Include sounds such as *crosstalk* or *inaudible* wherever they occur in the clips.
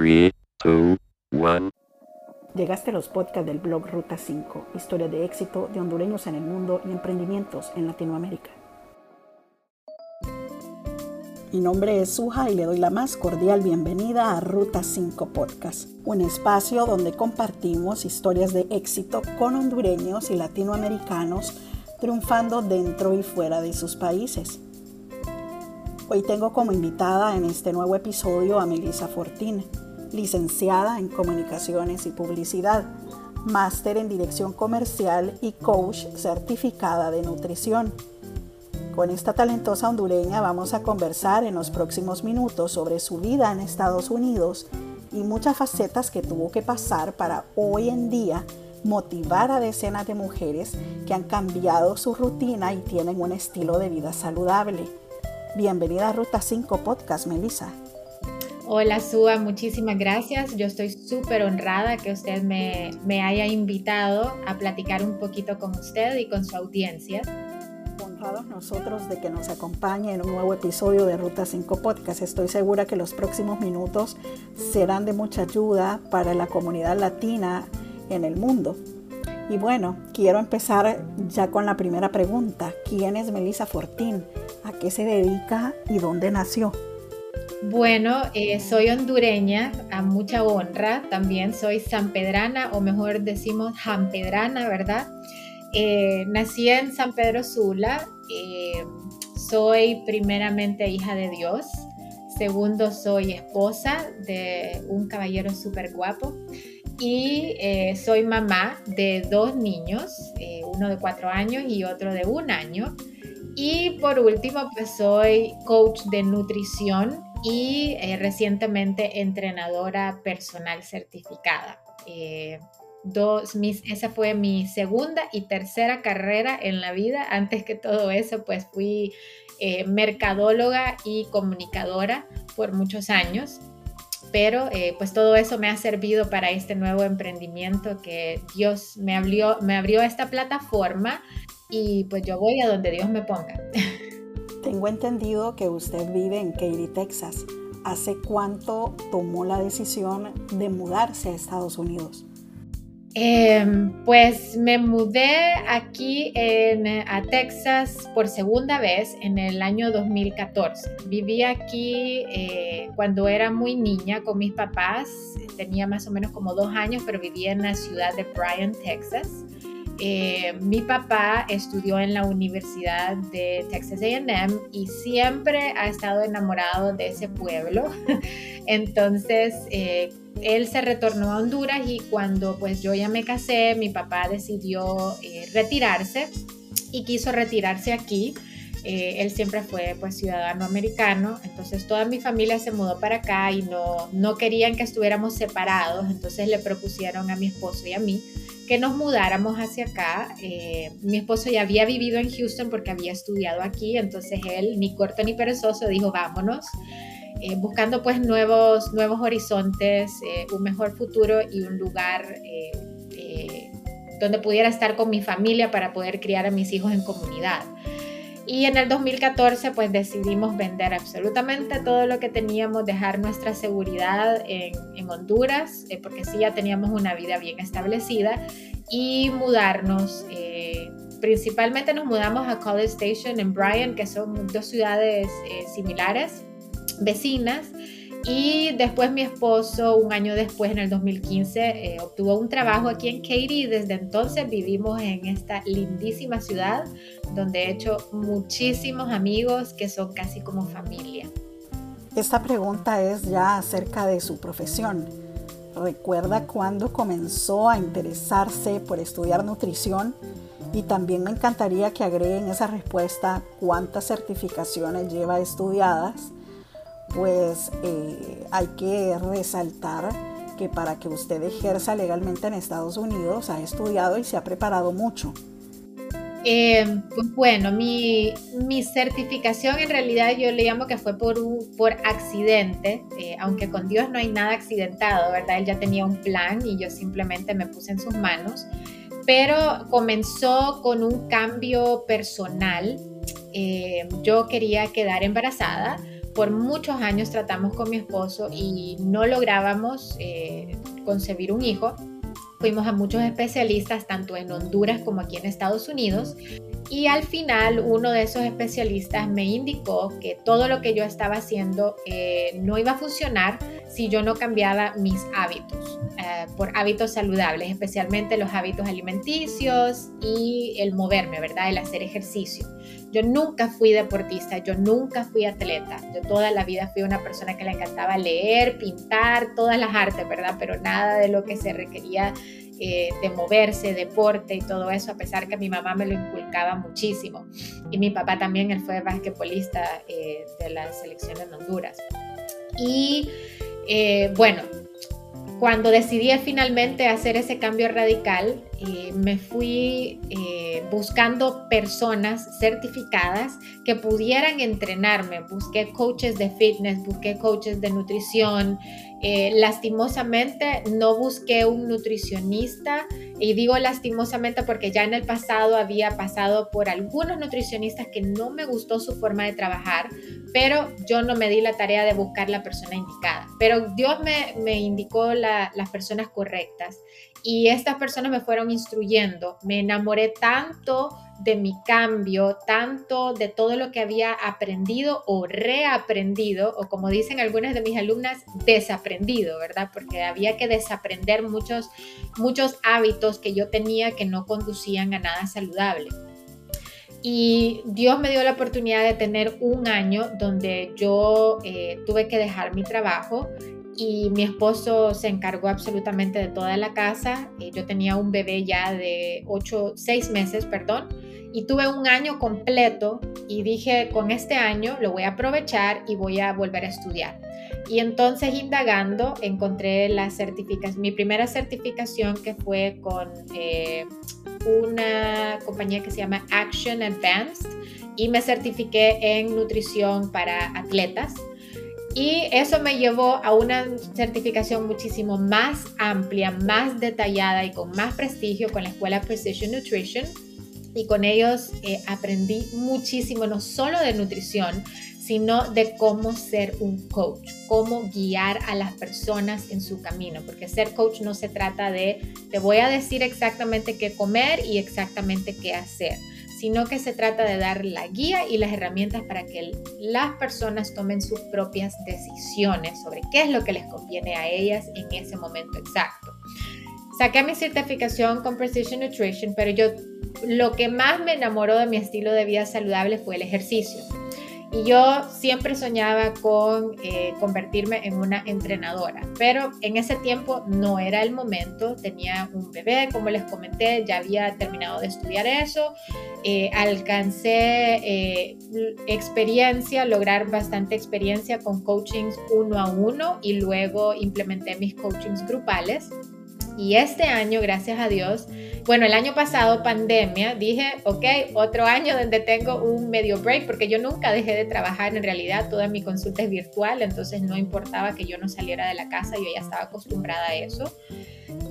3, 2, 1. Llegaste a los podcasts del blog Ruta 5, historia de éxito de hondureños en el mundo y emprendimientos en Latinoamérica. Mi nombre es Suja y le doy la más cordial bienvenida a Ruta 5 Podcast, un espacio donde compartimos historias de éxito con hondureños y latinoamericanos triunfando dentro y fuera de sus países. Hoy tengo como invitada en este nuevo episodio a Melissa Fortín, licenciada en Comunicaciones y Publicidad, máster en Dirección Comercial y coach certificada de nutrición. Con esta talentosa hondureña vamos a conversar en los próximos minutos sobre su vida en Estados Unidos y muchas facetas que tuvo que pasar para hoy en día motivar a decenas de mujeres que han cambiado su rutina y tienen un estilo de vida saludable. Bienvenida a Ruta 5 Podcast, Melissa. Hola Sua, muchísimas gracias. Yo estoy súper honrada que usted me, haya invitado a platicar un poquito con usted y con su audiencia. Honrados nosotros de que nos acompañe en un nuevo episodio de Ruta 5 Podcast. Estoy segura que los próximos minutos serán de mucha ayuda para la comunidad latina en el mundo. Y bueno, quiero empezar ya con la primera pregunta. ¿Quién es Melissa Fortín? ¿A qué se dedica y dónde nació? Bueno, eh, soy hondureña, a mucha honra. También soy sanpedrana, o mejor decimos jampedrana, ¿verdad? Eh, nací en San Pedro Sula. Eh, soy primeramente hija de Dios. Segundo, soy esposa de un caballero súper guapo y soy mamá de dos niños, uno de cuatro años y otro de un año. Y por último, pues soy coach de nutrición y eh, recientemente entrenadora personal certificada. dos, mis, esa fue mi segunda y tercera carrera en la vida. Antes que todo eso, pues fui mercadóloga y comunicadora por muchos años pero eh, pues todo eso me ha servido para este nuevo emprendimiento que Dios me abrió, me abrió esta plataforma y pues yo voy a donde Dios me ponga. *laughs* Tengo entendido que usted vive en Katy, Texas. ¿Hace cuánto tomó la decisión de mudarse a Estados Unidos? Em, pues me mudé aquí en, a Texas por segunda vez en el año 2014. Viví aquí eh, cuando era muy niña con mis papás. Tenía más o menos como dos años, pero vivía en la ciudad de Bryan, Texas. Eh, mi papá estudió en la Universidad de Texas AM y siempre ha estado enamorado de ese pueblo. *laughs* Entonces, eh, él se retornó a Honduras y cuando pues yo ya me casé, mi papá decidió eh, retirarse y quiso retirarse aquí. él siempre fue pues ciudadano americano, entonces toda mi familia se mudó para acá y no, no querían que estuviéramos separados, entonces le propusieron a mi esposo y a mí que nos mudáramos hacia acá. Eh, mi esposo ya había vivido en Houston porque había estudiado aquí, entonces él, ni corto ni perezoso, dijo vámonos, eh, buscando pues nuevos, nuevos horizontes, eh, un mejor futuro y un lugar donde pudiera estar con mi familia para poder criar a mis hijos en comunidad. Y en el 2014 pues decidimos vender absolutamente todo lo que teníamos, dejar nuestra seguridad en, Honduras, eh, porque sí ya teníamos una vida bien establecida, y mudarnos. Eh, principalmente nos mudamos a College Station en Bryan, que son dos ciudades eh, similares, vecinas. Y después mi esposo, un año después, en el 2015, obtuvo un trabajo aquí en Katy y desde entonces vivimos en esta lindísima ciudad donde he hecho muchísimos amigos que son casi como familia. Esta pregunta es ya acerca de su profesión. ¿Recuerda cuándo comenzó a interesarse por estudiar nutrición? Y también me encantaría que agreguen esa respuesta cuántas certificaciones lleva estudiadas, pues eh, hay que resaltar que para que usted ejerza legalmente en Estados Unidos ha estudiado y se ha preparado mucho. Eh, pues bueno, mi, mi, certificación en realidad yo le llamo que fue por, por accidente, eh, aunque con Dios no hay nada accidentado, ¿verdad? Él ya tenía un plan y yo simplemente me puse en sus manos, pero comenzó con un cambio personal. Eh, yo quería quedar embarazada por muchos años tratamos con mi esposo y no lográbamos eh, concebir un hijo. Fuimos a muchos especialistas, tanto en Honduras como aquí en Estados Unidos, y al final uno de esos especialistas me indicó que todo lo que yo estaba haciendo eh, no iba a funcionar si yo no cambiaba mis hábitos eh, por hábitos saludables, especialmente los hábitos alimenticios y el moverme, ¿verdad? El hacer ejercicio. Yo nunca fui deportista, yo nunca fui atleta. Yo toda la vida fui una persona que le encantaba leer, pintar, todas las artes, ¿verdad? Pero nada de lo que se requería eh, de moverse, deporte y todo eso, a pesar que mi mamá me lo inculcaba muchísimo. Y mi papá también, él fue basquetbolista eh, de la selección de Honduras. Y eh, bueno, cuando decidí finalmente hacer ese cambio radical, me fui buscando personas certificadas que pudieran entrenarme. Busqué coaches de fitness, busqué coaches de nutrición, eh, lastimosamente no busqué un nutricionista y digo lastimosamente porque ya en el pasado había pasado por algunos nutricionistas que no me gustó su forma de trabajar, pero yo no me di la tarea de buscar la persona indicada. Pero Dios me, me indicó las personas correctas y estas personas me fueron instruyendo. Me enamoré tanto de mi cambio, tanto de todo lo que había aprendido o reaprendido, o como dicen algunas de mis alumnas, desaprendido, ¿verdad? Porque había que desaprender muchos, muchos hábitos que yo tenía que no conducían a nada saludable. Y Dios me dio la oportunidad de tener un año donde yo eh, tuve que dejar mi trabajo y mi esposo se encargó absolutamente de toda la casa. Eh, yo tenía un bebé ya de 8, 6 meses, perdón, y tuve un año completo y dije, con este año lo voy a aprovechar y voy a volver a estudiar. Y entonces indagando encontré la certificación, mi primera certificación que fue con eh, una compañía que se llama Action Advanced y me certifiqué en nutrición para atletas y eso me llevó a una certificación muchísimo más amplia, más detallada y con más prestigio con la escuela Precision Nutrition. Y con ellos eh, aprendí muchísimo, no solo de nutrición, sino de cómo ser un coach, cómo guiar a las personas en su camino, porque ser coach no se trata de te voy a decir exactamente qué comer y exactamente qué hacer sino que se trata de dar la guía y las herramientas para que las personas tomen sus propias decisiones sobre qué es lo que les conviene a ellas en ese momento exacto. Saqué mi certificación con Precision Nutrition, pero yo lo que más me enamoró de mi estilo de vida saludable fue el ejercicio. Y yo siempre soñaba con eh, convertirme en una entrenadora, pero en ese tiempo no era el momento. Tenía un bebé, como les comenté, ya había terminado de estudiar eso. Eh, alcancé eh, experiencia, lograr bastante experiencia con coachings uno a uno y luego implementé mis coachings grupales. Y este año, gracias a Dios, bueno, el año pasado, pandemia, dije, ok, otro año donde tengo un medio break, porque yo nunca dejé de trabajar, en realidad toda mi consulta es virtual, entonces no importaba que yo no saliera de la casa, yo ya estaba acostumbrada a eso.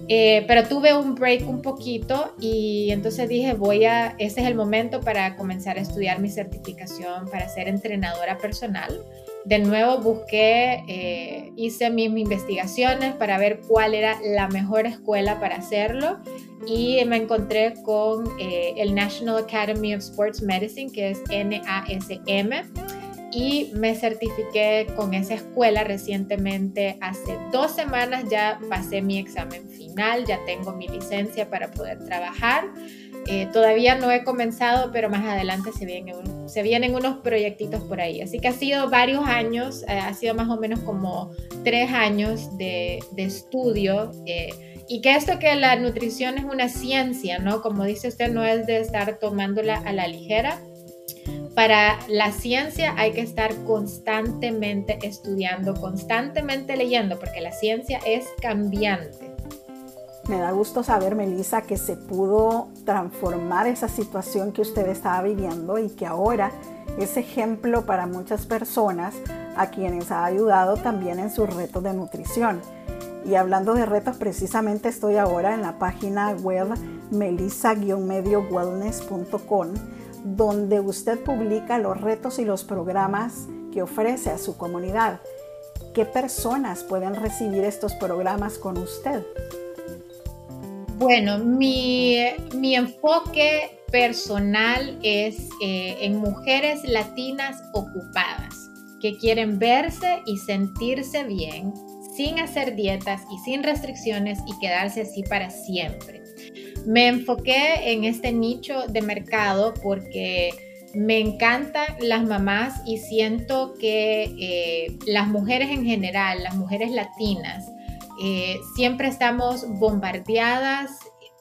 Eh, pero tuve un break un poquito y entonces dije, voy a, este es el momento para comenzar a estudiar mi certificación para ser entrenadora personal de nuevo busqué, eh, hice mis, investigaciones para ver cuál era la mejor escuela para hacerlo y me encontré con eh, el National Academy of Sports Medicine, que es NASM, y me certifiqué con esa escuela recientemente. Hace dos semanas ya pasé mi examen final, ya tengo mi licencia para poder trabajar. Eh, todavía no he comenzado, pero más adelante se vienen, se vienen unos proyectitos por ahí. Así que ha sido varios años, eh, ha sido más o menos como tres años de, de estudio. Eh, y que esto que la nutrición es una ciencia, ¿no? Como dice usted, no es de estar tomándola a la ligera. Para la ciencia hay que estar constantemente estudiando, constantemente leyendo, porque la ciencia es cambiante. Me da gusto saber, Melissa, que se pudo transformar esa situación que usted estaba viviendo y que ahora es ejemplo para muchas personas a quienes ha ayudado también en sus retos de nutrición. Y hablando de retos, precisamente estoy ahora en la página web melissa-mediowellness.com, donde usted publica los retos y los programas que ofrece a su comunidad. ¿Qué personas pueden recibir estos programas con usted? Bueno, mi, enfoque personal es eh, en mujeres latinas ocupadas que quieren verse y sentirse bien sin hacer dietas y sin restricciones y quedarse así para siempre. Me enfoqué en este nicho de mercado porque me encantan las mamás y siento que eh, las mujeres en general, las mujeres latinas, eh, siempre estamos bombardeadas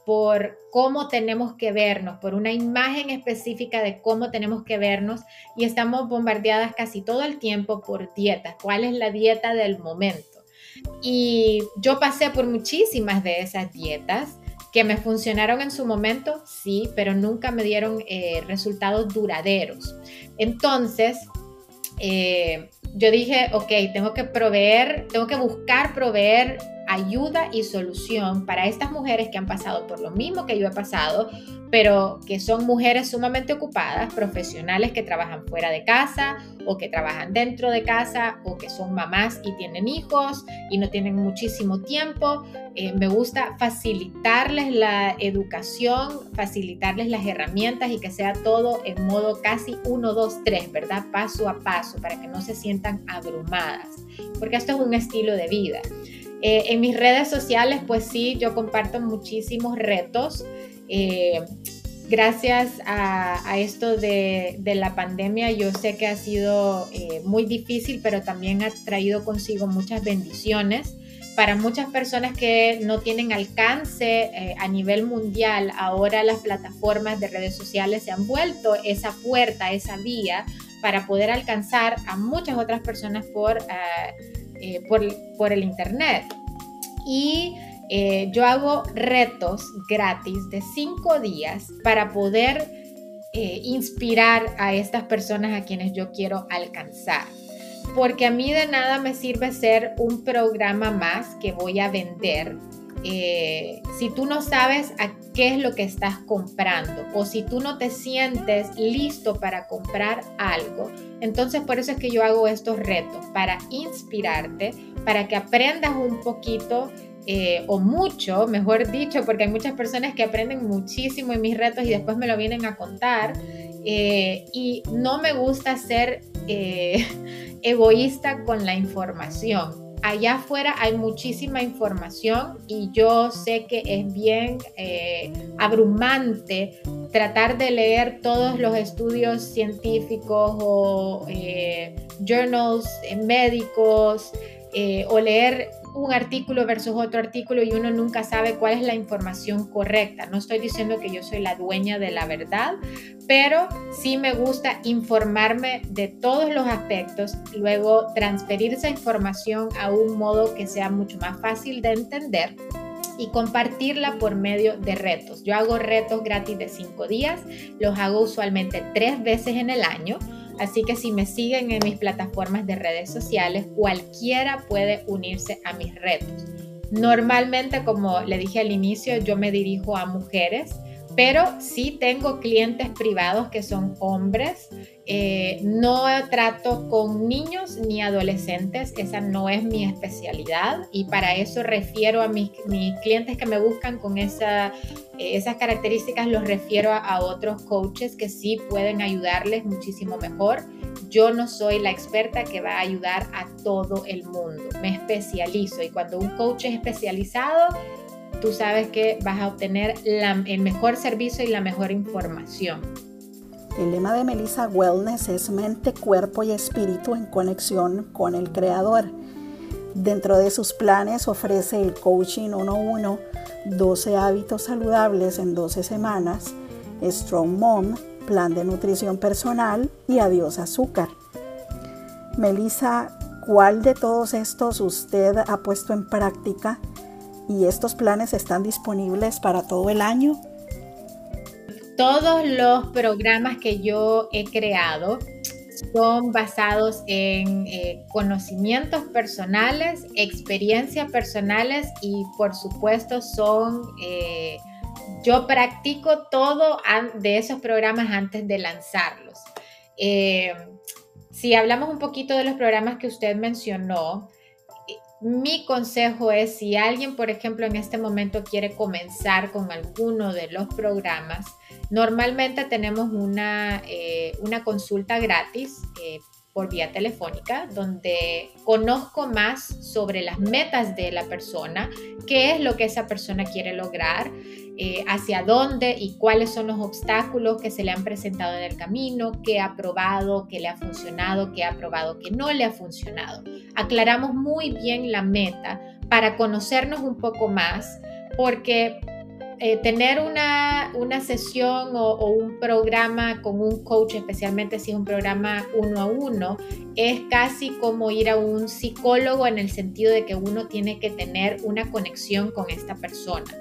por cómo tenemos que vernos, por una imagen específica de cómo tenemos que vernos y estamos bombardeadas casi todo el tiempo por dietas. ¿Cuál es la dieta del momento? Y yo pasé por muchísimas de esas dietas que me funcionaron en su momento, sí, pero nunca me dieron eh, resultados duraderos. Entonces, eh, yo dije, ok, tengo que proveer, tengo que buscar proveer ayuda y solución para estas mujeres que han pasado por lo mismo que yo he pasado, pero que son mujeres sumamente ocupadas, profesionales que trabajan fuera de casa o que trabajan dentro de casa o que son mamás y tienen hijos y no tienen muchísimo tiempo. Eh, me gusta facilitarles la educación, facilitarles las herramientas y que sea todo en modo casi 1, 2, 3, ¿verdad? Paso a paso para que no se sientan abrumadas, porque esto es un estilo de vida. Eh, en mis redes sociales, pues sí, yo comparto muchísimos retos. Eh, gracias a, esto de, la pandemia, yo sé que ha sido eh, muy difícil, pero también ha traído consigo muchas bendiciones. Para muchas personas que no tienen alcance a nivel mundial, ahora las plataformas de redes sociales se han vuelto esa puerta, esa vía para poder alcanzar a muchas otras personas por eh, por, el Internet. Y eh, yo hago retos gratis de cinco días para poder eh, inspirar a estas personas a quienes yo quiero alcanzar. Porque a mí de nada me sirve ser un programa más que voy a vender eh, si tú no sabes a qué es lo que estás comprando o si tú no te sientes listo para comprar algo, entonces por eso es que yo hago estos retos, para inspirarte, para que aprendas un poquito eh, o mucho, mejor dicho, porque hay muchas personas que aprenden muchísimo en mis retos y después me lo vienen a contar. Eh, y no me gusta ser *laughs* egoísta con la información allá afuera hay muchísima información y yo sé que es bien eh, abrumante tratar de leer todos los estudios científicos o eh, journals eh, médicos o leer un artículo versus otro artículo y uno nunca sabe cuál es la información correcta. No estoy diciendo que yo soy la dueña de la verdad, pero sí me gusta informarme de todos los aspectos, luego transferir esa información a un modo que sea mucho más fácil de entender y compartirla por medio de retos. Yo hago retos gratis de cinco días, los hago usualmente tres veces en el año Así que si me siguen en mis plataformas de redes sociales, cualquiera puede unirse a mis retos. Normalmente, como le dije al inicio, yo me dirijo a mujeres pero sí tengo clientes privados que son hombres. Eh, no trato con niños ni adolescentes, esa no es mi especialidad y para eso refiero a mis, clientes que me buscan con esa, esas características, los refiero a, a otros coaches que sí pueden ayudarles muchísimo mejor. Yo no soy la experta que va a ayudar a todo el mundo, me especializo y cuando un coach es especializado, tú sabes que vas a obtener el mejor servicio y la mejor información. El lema de Melissa Wellness es mente, cuerpo y espíritu en conexión con el Creador. Dentro de sus planes ofrece el Coaching 1-1, 12 hábitos saludables en 12 semanas, Strong Mom, plan de nutrición personal y adiós azúcar. Melissa, ¿cuál de todos estos usted ha puesto en práctica y estos planes están disponibles para todo el año. Todos los programas que yo he creado son basados en eh, conocimientos personales, experiencias personales y por supuesto son, eh, yo practico todo de esos programas antes de lanzarlos. Eh, si hablamos un poquito de los programas que usted mencionó, mi consejo es si alguien, por ejemplo, en este momento quiere comenzar con alguno de los programas, normalmente tenemos una, eh, una consulta gratis eh, por vía telefónica, donde conozco más sobre las metas de la persona, qué es lo que esa persona quiere lograr, eh, hacia dónde y cuáles son los obstáculos que se le han presentado en el camino, qué ha probado, qué le ha funcionado, qué ha probado que no le ha funcionado. Aclaramos muy bien la meta para conocernos un poco más, porque eh, tener una, sesión o, un programa con un coach, especialmente si es un programa uno a uno, es casi como ir a un psicólogo en el sentido de que uno tiene que tener una conexión con esta persona.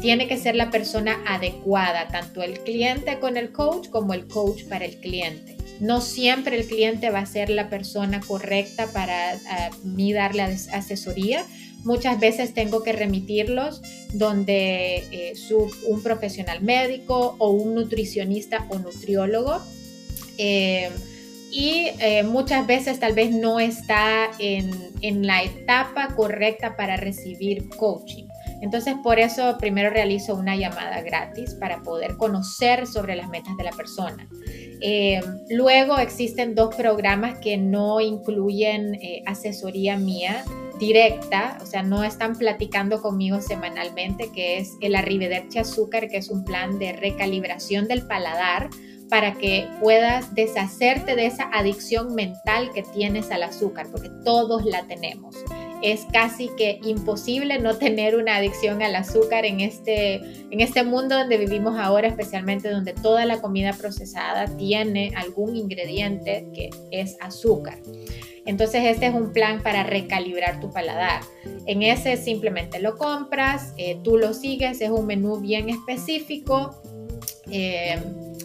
Tiene que ser la persona adecuada, tanto el cliente con el coach como el coach para el cliente. No siempre el cliente va a ser la persona correcta para mí darle asesoría, Muchas veces tengo que remitirlos donde eh, un profesional médico o un nutricionista o nutriólogo. Eh, y eh, muchas veces tal vez no está en, en la etapa correcta para recibir coaching. Entonces, por eso primero realizo una llamada gratis para poder conocer sobre las metas de la persona. luego existen dos programas que no incluyen asesoría mía, directa, o sea, no están platicando conmigo semanalmente, que es el Arrivederci Azúcar, que es un plan de recalibración del paladar para que puedas deshacerte de esa adicción mental que tienes al azúcar, porque todos la tenemos. Es casi que imposible no tener una adicción al azúcar en este, en este mundo donde vivimos ahora, especialmente donde toda la comida procesada tiene algún ingrediente que es azúcar. Entonces este es un plan para recalibrar tu paladar. En ese simplemente lo compras, eh, tú lo sigues, es un menú bien específico eh,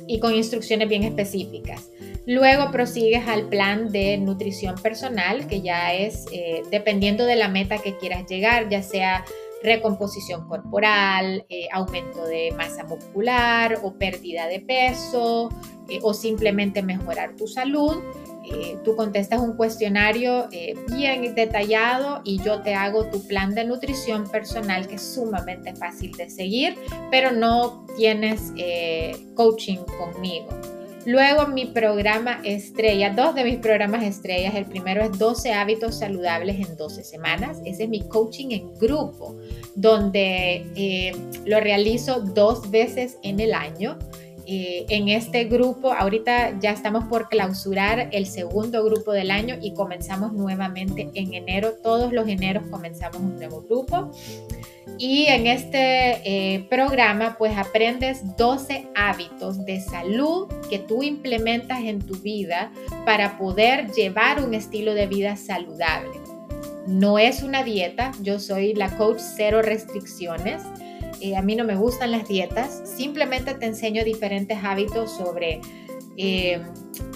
y con instrucciones bien específicas. Luego prosigues al plan de nutrición personal, que ya es eh, dependiendo de la meta que quieras llegar, ya sea recomposición corporal, aumento de masa muscular o pérdida de peso o simplemente mejorar tu salud. Eh, tú contestas un cuestionario eh, bien detallado y yo te hago tu plan de nutrición personal que es sumamente fácil de seguir, pero no tienes eh, coaching conmigo. Luego mi programa estrella, dos de mis programas estrellas, el primero es 12 hábitos saludables en 12 semanas, ese es mi coaching en grupo, donde lo realizo dos veces en el año eh, en este grupo, ahorita ya estamos por clausurar el segundo grupo del año y comenzamos nuevamente en enero. Todos los eneros comenzamos un nuevo grupo. Y en este eh, programa pues aprendes 12 hábitos de salud que tú implementas en tu vida para poder llevar un estilo de vida saludable. No es una dieta, yo soy la coach cero restricciones. Eh, a mí no me gustan las dietas, simplemente te enseño diferentes hábitos sobre eh,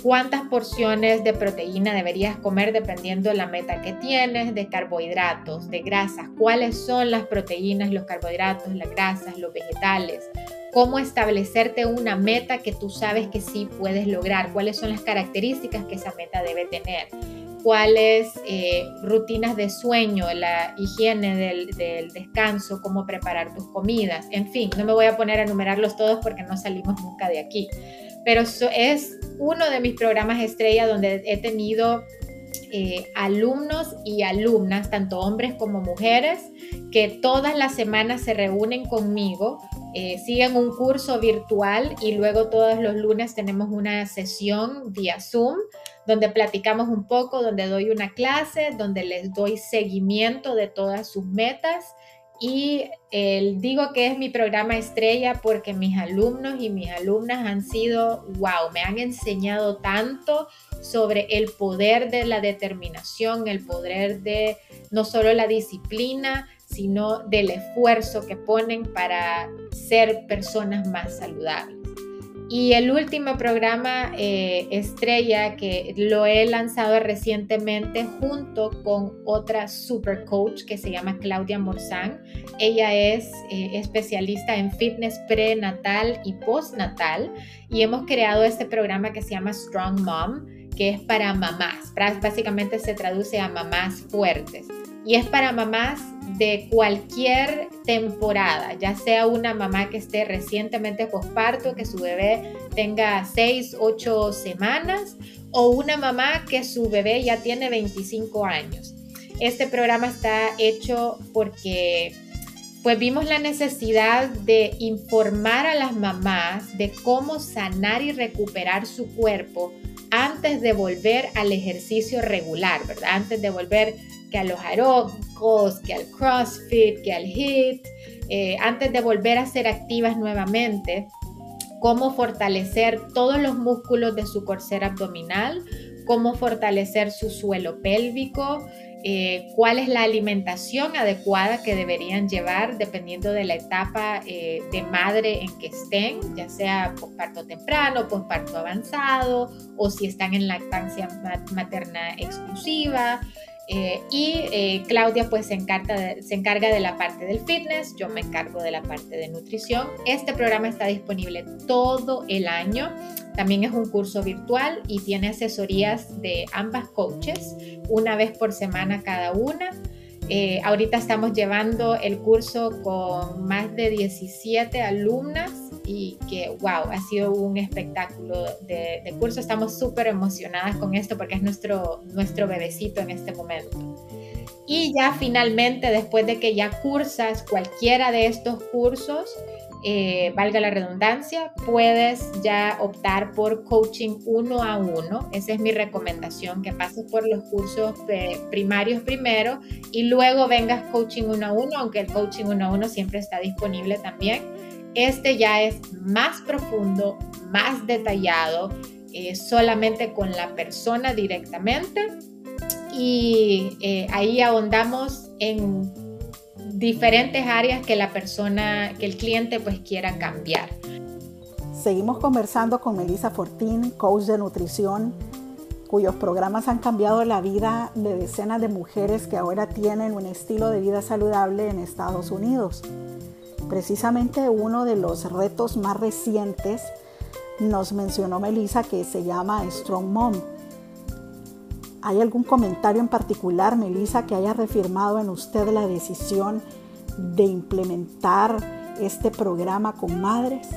cuántas porciones de proteína deberías comer dependiendo de la meta que tienes, de carbohidratos, de grasas, cuáles son las proteínas, los carbohidratos, las grasas, los vegetales, cómo establecerte una meta que tú sabes que sí puedes lograr, cuáles son las características que esa meta debe tener cuáles eh, rutinas de sueño, la higiene del, descanso, cómo preparar tus comidas, en fin, no me voy a poner a enumerarlos todos porque no salimos nunca de aquí, pero es uno de mis programas estrella donde he tenido eh, alumnos y alumnas, tanto hombres como mujeres, que todas las semanas se reúnen conmigo, eh, siguen un curso virtual y luego todos los lunes tenemos una sesión vía Zoom donde platicamos un poco, donde doy una clase, donde les doy seguimiento de todas sus metas. Y digo que es mi programa estrella porque mis alumnos y mis alumnas han sido, wow, me han enseñado tanto sobre el poder de la determinación, el poder de no solo la disciplina, sino del esfuerzo que ponen para ser personas más saludables. Y el último programa eh, estrella que lo he lanzado recientemente junto con otra super coach que se llama Claudia Morzán. Ella es eh, especialista en fitness prenatal y postnatal y hemos creado este programa que se llama Strong Mom que es para mamás. Básicamente se traduce a mamás fuertes. Y es para mamás de cualquier temporada, ya sea una mamá que esté recientemente posparto, que su bebé tenga 6, 8 semanas, o una mamá que su bebé ya tiene 25 años. Este programa está hecho porque pues vimos la necesidad de informar a las mamás de cómo sanar y recuperar su cuerpo antes de volver al ejercicio regular, ¿verdad? Antes de volver que a los aeróbicos, que al CrossFit, que al HIIT, eh, antes de volver a ser activas nuevamente, cómo fortalecer todos los músculos de su corsera abdominal, cómo fortalecer su suelo pélvico, eh, cuál es la alimentación adecuada que deberían llevar dependiendo de la etapa eh, de madre en que estén, ya sea parto temprano, parto avanzado o si están en lactancia materna exclusiva. Eh, y Claudia pues se encarga, se encarga de la parte del fitness, yo me encargo de la parte de nutrición. Este programa está disponible todo el año también es un curso virtual y tiene asesorías de ambas coaches, una vez por semana cada una. Eh, ahorita estamos llevando el curso con más de 17 alumnas y que, wow, ha sido un espectáculo de, curso. Estamos súper emocionadas con esto porque es nuestro, nuestro bebecito en este momento. Y ya finalmente, después de que ya cursas cualquiera de estos cursos, eh, valga la redundancia, puedes ya optar por coaching uno a uno. Esa es mi recomendación, que pases por los cursos primarios primero y luego vengas coaching uno a uno, aunque el coaching uno a uno siempre está disponible también. Este ya es más profundo, más detallado, eh, solamente con la persona directamente. Y eh, ahí ahondamos en diferentes áreas que la persona, que el cliente pues quiera cambiar. Seguimos conversando con Melissa Fortín, coach de nutrición, cuyos programas han cambiado la vida de decenas de mujeres que ahora tienen un estilo de vida saludable en Estados Unidos. Precisamente uno de los retos más recientes nos mencionó Melissa que se llama Strong Mom ¿Hay algún comentario en particular, Melissa, que haya reafirmado en usted la decisión de implementar este programa con madres?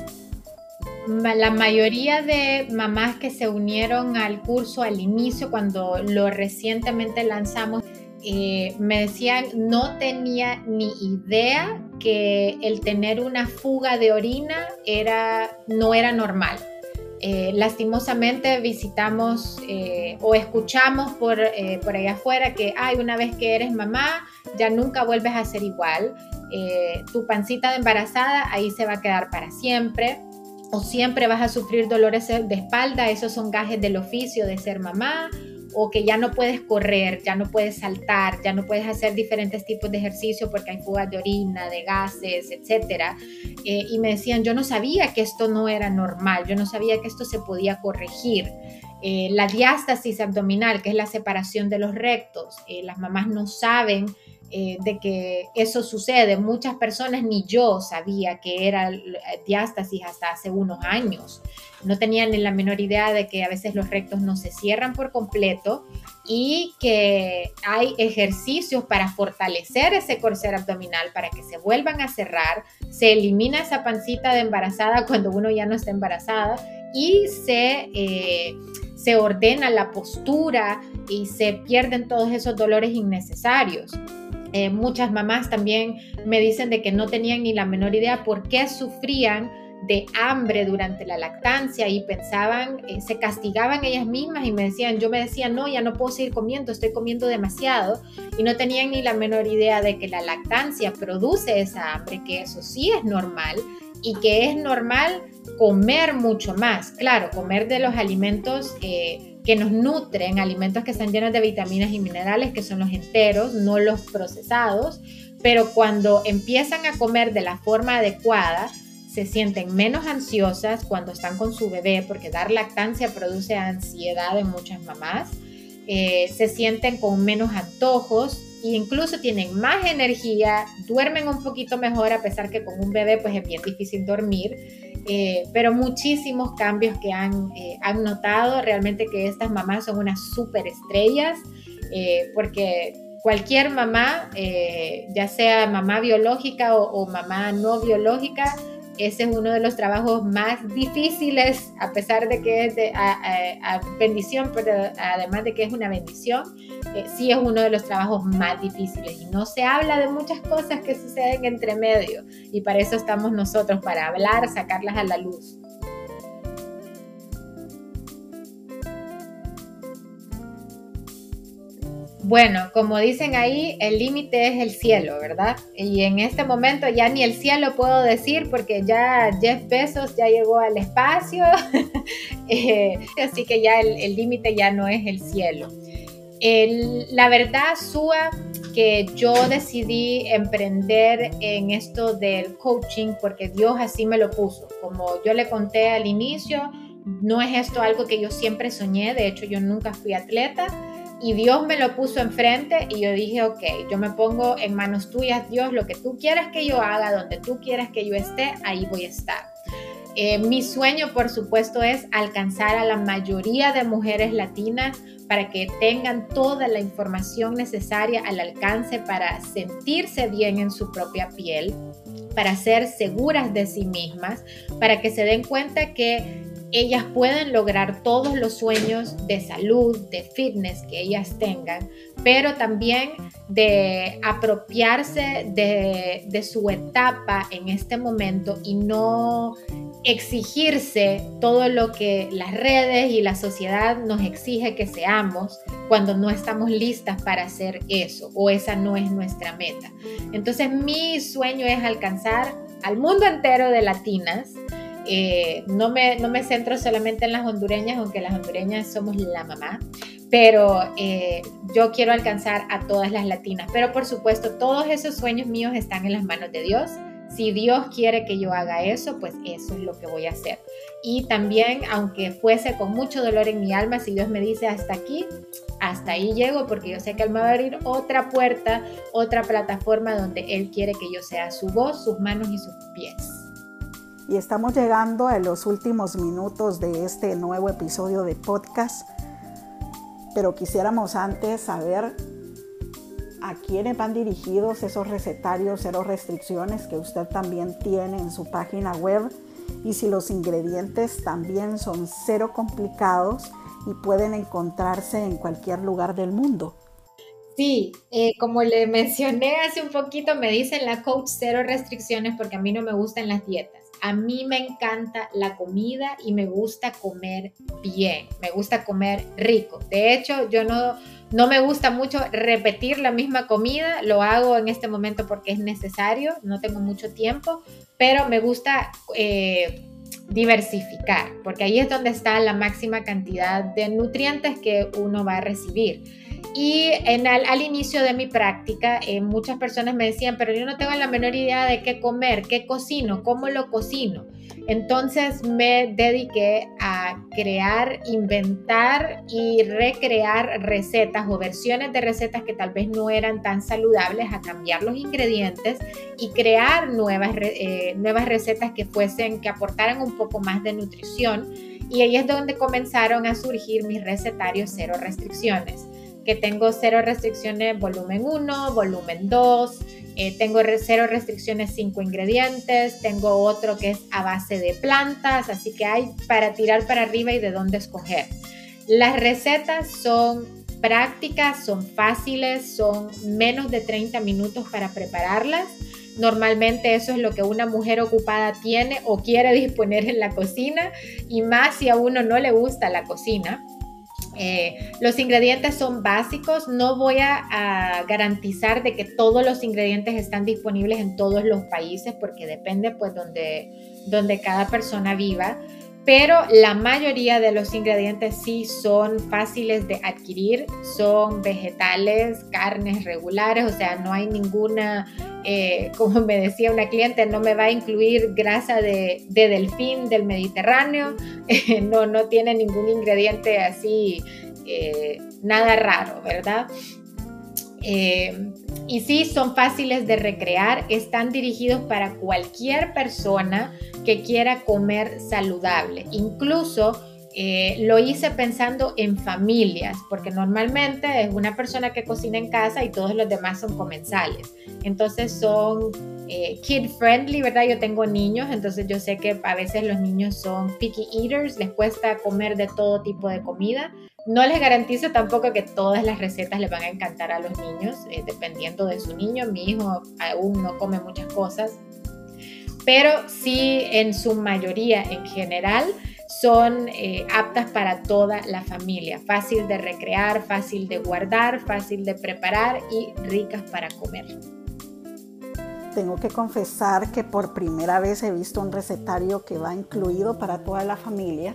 La mayoría de mamás que se unieron al curso al inicio, cuando lo recientemente lanzamos, eh, me decían no tenía ni idea que el tener una fuga de orina era, no era normal eh, lastimosamente visitamos eh, o escuchamos por, eh, por allá afuera que hay una vez que eres mamá ya nunca vuelves a ser igual. tu pancita de embarazada ahí se va a quedar para siempre o siempre vas a sufrir dolores de espalda. Esos son gajes del oficio de ser mamá o que ya no puedes correr, ya no puedes saltar, ya no puedes hacer diferentes tipos de ejercicio porque hay fugas de orina, de gases, etc. Eh, y me decían, yo no sabía que esto no era normal, yo no sabía que esto se podía corregir. Eh, la diástasis abdominal, que es la separación de los rectos, eh, las mamás no saben eh, de que eso sucede. Muchas personas, ni yo sabía que era diástasis hasta hace unos años. No tenían ni la menor idea de que a veces los rectos no se cierran por completo y que hay ejercicios para fortalecer ese corser abdominal para que se vuelvan a cerrar. Se elimina esa pancita de embarazada cuando uno ya no está embarazada y se... Eh, se ordena la postura y se pierden todos esos dolores innecesarios. Eh, muchas mamás también me dicen de que no tenían ni la menor idea por qué sufrían de hambre durante la lactancia y pensaban, eh, se castigaban ellas mismas y me decían, yo me decía, no, ya no puedo seguir comiendo, estoy comiendo demasiado y no tenían ni la menor idea de que la lactancia produce esa hambre, que eso sí es normal y que es normal comer mucho más, claro, comer de los alimentos que nos nutren, alimentos que están llenos de vitaminas y minerales, que son los enteros, no los procesados, pero cuando empiezan a comer de la forma adecuada, se sienten menos ansiosas cuando están con su bebé, porque dar lactancia produce ansiedad en muchas mamás, eh, se sienten con menos antojos e incluso tienen más energía, duermen un poquito mejor a pesar que con un bebé pues es bien difícil dormir eh, pero muchísimos cambios que han, eh, han, notado. Realmente que estas mamás son unas súper estrellas, eh, porque cualquier mamá, ya sea mamá biológica o, mamá no biológica, ese es uno de los trabajos más difíciles, a pesar de que es de bendición, pero además de que es una bendición, sí es uno de los trabajos más difíciles. Y no se habla de muchas cosas que suceden entre medio. Y para eso estamos nosotros, para hablar, sacarlas a la luz. Bueno, como dicen ahí, el límite es el cielo, ¿verdad? Y en este momento ya ni el cielo puedo decir porque ya Jeff Bezos ya llegó al espacio, *laughs* eh, así que ya el límite ya no es el cielo la verdad, Sua, que yo decidí emprender en esto del coaching porque Dios así me lo puso. Como yo le conté al inicio, no es esto algo que yo siempre soñé, de hecho yo nunca fui atleta y Dios me lo puso enfrente y yo dije, ok, yo me pongo en manos tuyas, Dios, lo que tú quieras que yo haga, donde tú quieras que yo esté, ahí voy a estar. Eh, mi sueño, por supuesto, es alcanzar a la mayoría de mujeres latinas para que tengan toda la información necesaria al alcance para sentirse bien en su propia piel, para ser seguras de sí mismas, para que se den cuenta que ellas pueden lograr todos los sueños de salud, de fitness que ellas tengan, pero también de apropiarse de, su etapa en este momento y no exigirse todo lo que las redes y la sociedad nos exige que seamos cuando no estamos listas para hacer eso o esa no es nuestra meta. Entonces mi sueño es alcanzar al mundo entero de latinas. Eh, no, me, no me centro solamente en las hondureñas, aunque las hondureñas somos la mamá, pero eh, yo quiero alcanzar a todas las latinas. Pero por supuesto, todos esos sueños míos están en las manos de Dios si Dios quiere que yo haga eso, pues eso es lo que voy a hacer. Y también, aunque fuese con mucho dolor en mi alma, si Dios me dice hasta aquí, hasta ahí llego, porque yo sé que Él me va a abrir otra puerta, otra plataforma donde Él quiere que yo sea su voz, sus manos y sus pies. Y estamos llegando a los últimos minutos de este nuevo episodio de podcast, pero quisiéramos antes saber a quiénes van dirigidos esos recetarios cero restricciones que usted también tiene en su página web y si los ingredientes también son cero complicados y pueden encontrarse en cualquier lugar del mundo. Sí, eh, como le mencioné hace un poquito, me dicen la coach cero restricciones porque a mí no me gustan las dietas. A mí me encanta la comida y me gusta comer bien, me gusta comer rico. De hecho, yo no, no me gusta mucho repetir la misma comida, lo hago en este momento porque es necesario, no tengo mucho tiempo, pero me gusta eh, diversificar, porque ahí es donde está la máxima cantidad de nutrientes que uno va a recibir. Y en al, inicio de mi práctica, eh, muchas personas me decían, pero yo no tengo la menor idea de qué comer, qué cocino, cómo lo cocino. Entonces me dediqué a crear, inventar y recrear recetas o versiones de recetas que tal vez no eran tan saludables, a cambiar los ingredientes y crear nuevas, eh, nuevas recetas que fuesen, que aportaran un poco más de nutrición. Y ahí es donde comenzaron a surgir mis recetarios cero restricciones que tengo cero restricciones volumen 1, volumen 2, eh, tengo cero restricciones 5 ingredientes, tengo otro que es a base de plantas, así que hay para tirar para arriba y de dónde escoger. Las recetas son prácticas, son fáciles, son menos de 30 minutos para prepararlas. Normalmente eso es lo que una mujer ocupada tiene o quiere *laughs* disponer en la cocina y más si a uno no le gusta la cocina. Eh, los ingredientes son básicos, no voy a, garantizar de que todos los ingredientes están disponibles en todos los países porque depende pues donde, donde cada persona viva, pero la mayoría de los ingredientes sí son fáciles de adquirir, son vegetales, carnes regulares, o sea, no hay ninguna, eh, *laughs* como me decía una cliente, no me va a incluir grasa de, delfín del Mediterráneo, *laughs* no, no tiene ningún ingrediente así, eh, nada raro, ¿verdad? Eh, y sí, son fáciles de recrear, están dirigidos para cualquier persona que quiera comer saludable. Incluso eh, lo hice pensando en familias, porque normalmente es una persona que cocina en casa y todos los demás son comensales. Entonces son eh, kid friendly, ¿verdad? Yo tengo niños, entonces yo sé que a veces los niños son picky eaters, les cuesta comer de todo tipo de comida. No les garantizo tampoco que todas las recetas les van a encantar a los niños, eh, dependiendo de su niño. Mi hijo aún no come muchas cosas, pero sí en su mayoría en general son eh, aptas para toda la familia, fácil de recrear, fácil de guardar, fácil de preparar y ricas para comer. Tengo que confesar que por primera vez he visto un recetario que va incluido para toda la familia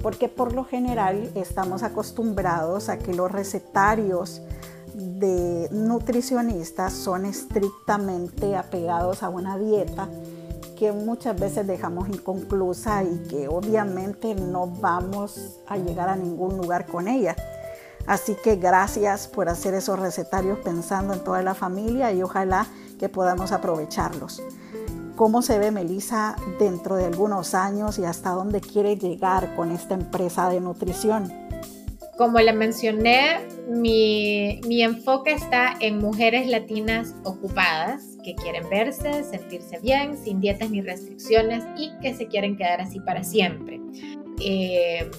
porque por lo general estamos acostumbrados a que los recetarios de nutricionistas son estrictamente apegados a una dieta que muchas veces dejamos inconclusa y que obviamente no vamos a llegar a ningún lugar con ella. Así que gracias por hacer esos recetarios pensando en toda la familia y ojalá que podamos aprovecharlos cómo se ve Melissa dentro de algunos años y hasta dónde quiere llegar con esta empresa de nutrición. Como le mencioné, mi, mi enfoque está en mujeres latinas ocupadas que quieren verse, sentirse bien, sin dietas ni restricciones y que se quieren quedar así para siempre. Eh,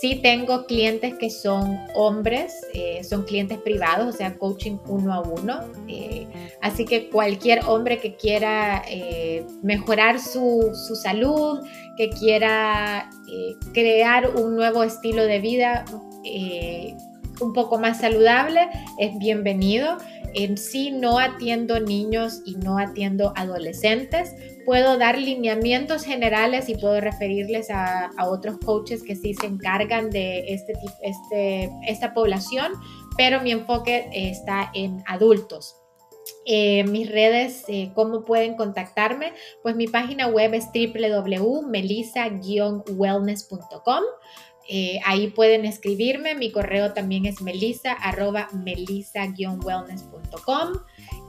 Sí tengo clientes que son hombres, eh, son clientes privados, o sea, coaching uno a uno. Eh, así que cualquier hombre que quiera mejorar su, su, salud, que quiera crear un nuevo estilo de vida un poco más saludable, es bienvenido. En sí no atiendo niños y no atiendo adolescentes. Puedo dar lineamientos generales y puedo referirles a, otros coaches que sí se encargan de este, este, esta población, pero mi enfoque está en adultos. Eh, mis redes, eh, ¿cómo pueden contactarme? Pues mi página web es www.melisa-wellness.com. Eh, ahí pueden escribirme, mi correo también es melisa-wellness.com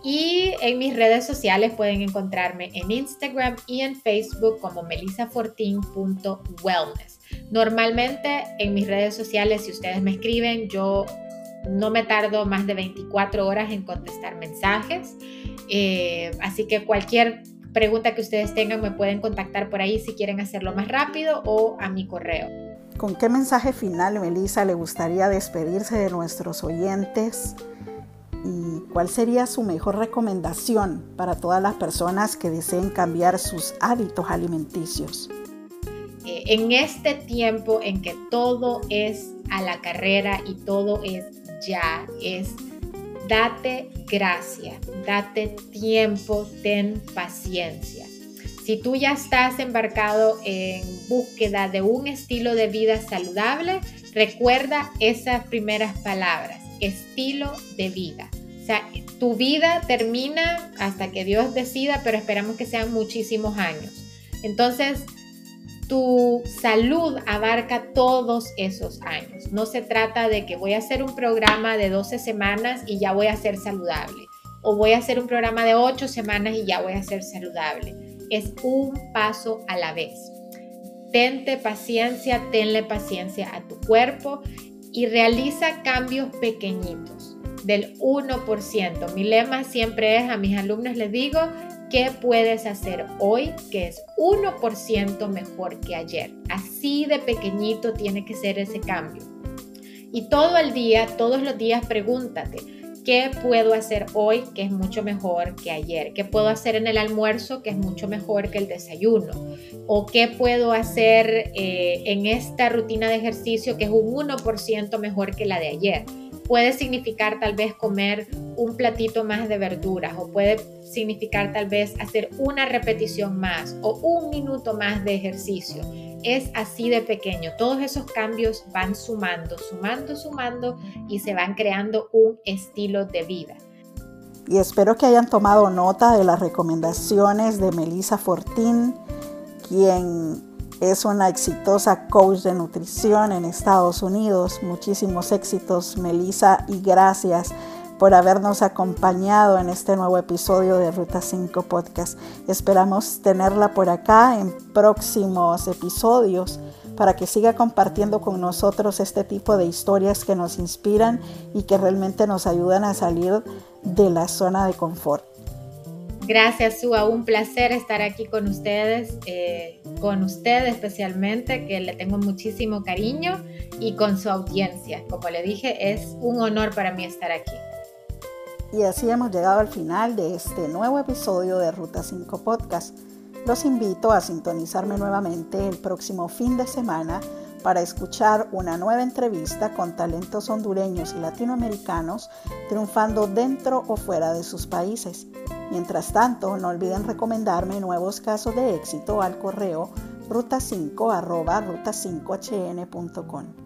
y en mis redes sociales pueden encontrarme en Instagram y en Facebook como melisafortin.wellness. Normalmente en mis redes sociales, si ustedes me escriben, yo no me tardo más de 24 horas en contestar mensajes. Eh, así que cualquier pregunta que ustedes tengan me pueden contactar por ahí si quieren hacerlo más rápido o a mi correo. ¿Con qué mensaje final, Melissa, le gustaría despedirse de nuestros oyentes? ¿Y cuál sería su mejor recomendación para todas las personas que deseen cambiar sus hábitos alimenticios? Eh, en este tiempo en que todo es a la carrera y todo es ya, es date gracia, date tiempo, ten paciencia. Si tú ya estás embarcado en búsqueda de un estilo de vida saludable, recuerda esas primeras palabras, estilo de vida. O sea, tu vida termina hasta que Dios decida, pero esperamos que sean muchísimos años. Entonces, tu salud abarca todos esos años. No se trata de que voy a hacer un programa de 12 semanas y ya voy a ser saludable. O voy a hacer un programa de 8 semanas y ya voy a ser saludable es un paso a la vez. Tente paciencia, tenle paciencia a tu cuerpo y realiza cambios pequeñitos del 1%. Mi lema siempre es a mis alumnos les digo, ¿qué puedes hacer hoy que es 1% mejor que ayer? Así de pequeñito tiene que ser ese cambio. Y todo el día, todos los días pregúntate, ¿Qué puedo hacer hoy que es mucho mejor que ayer? ¿Qué puedo hacer en el almuerzo que es mucho mejor que el desayuno? ¿O qué puedo hacer eh, en esta rutina de ejercicio que es un 1% mejor que la de ayer? Puede significar tal vez comer un platito más de verduras o puede significar tal vez hacer una repetición más o un minuto más de ejercicio es así de pequeño. Todos esos cambios van sumando, sumando, sumando y se van creando un estilo de vida. Y espero que hayan tomado nota de las recomendaciones de Melissa Fortín, quien es una exitosa coach de nutrición en Estados Unidos. Muchísimos éxitos, Melissa, y gracias por habernos acompañado en este nuevo episodio de Ruta 5 Podcast. Esperamos tenerla por acá en próximos episodios para que siga compartiendo con nosotros este tipo de historias que nos inspiran y que realmente nos ayudan a salir de la zona de confort. Gracias, Sua. Un placer estar aquí con ustedes, eh, con usted especialmente, que le tengo muchísimo cariño, y con su audiencia. Como le dije, es un honor para mí estar aquí. Y así hemos llegado al final de este nuevo episodio de Ruta 5 Podcast. Los invito a sintonizarme nuevamente el próximo fin de semana para escuchar una nueva entrevista con talentos hondureños y latinoamericanos triunfando dentro o fuera de sus países. Mientras tanto, no olviden recomendarme nuevos casos de éxito al correo ruta5 ruta5hn.com.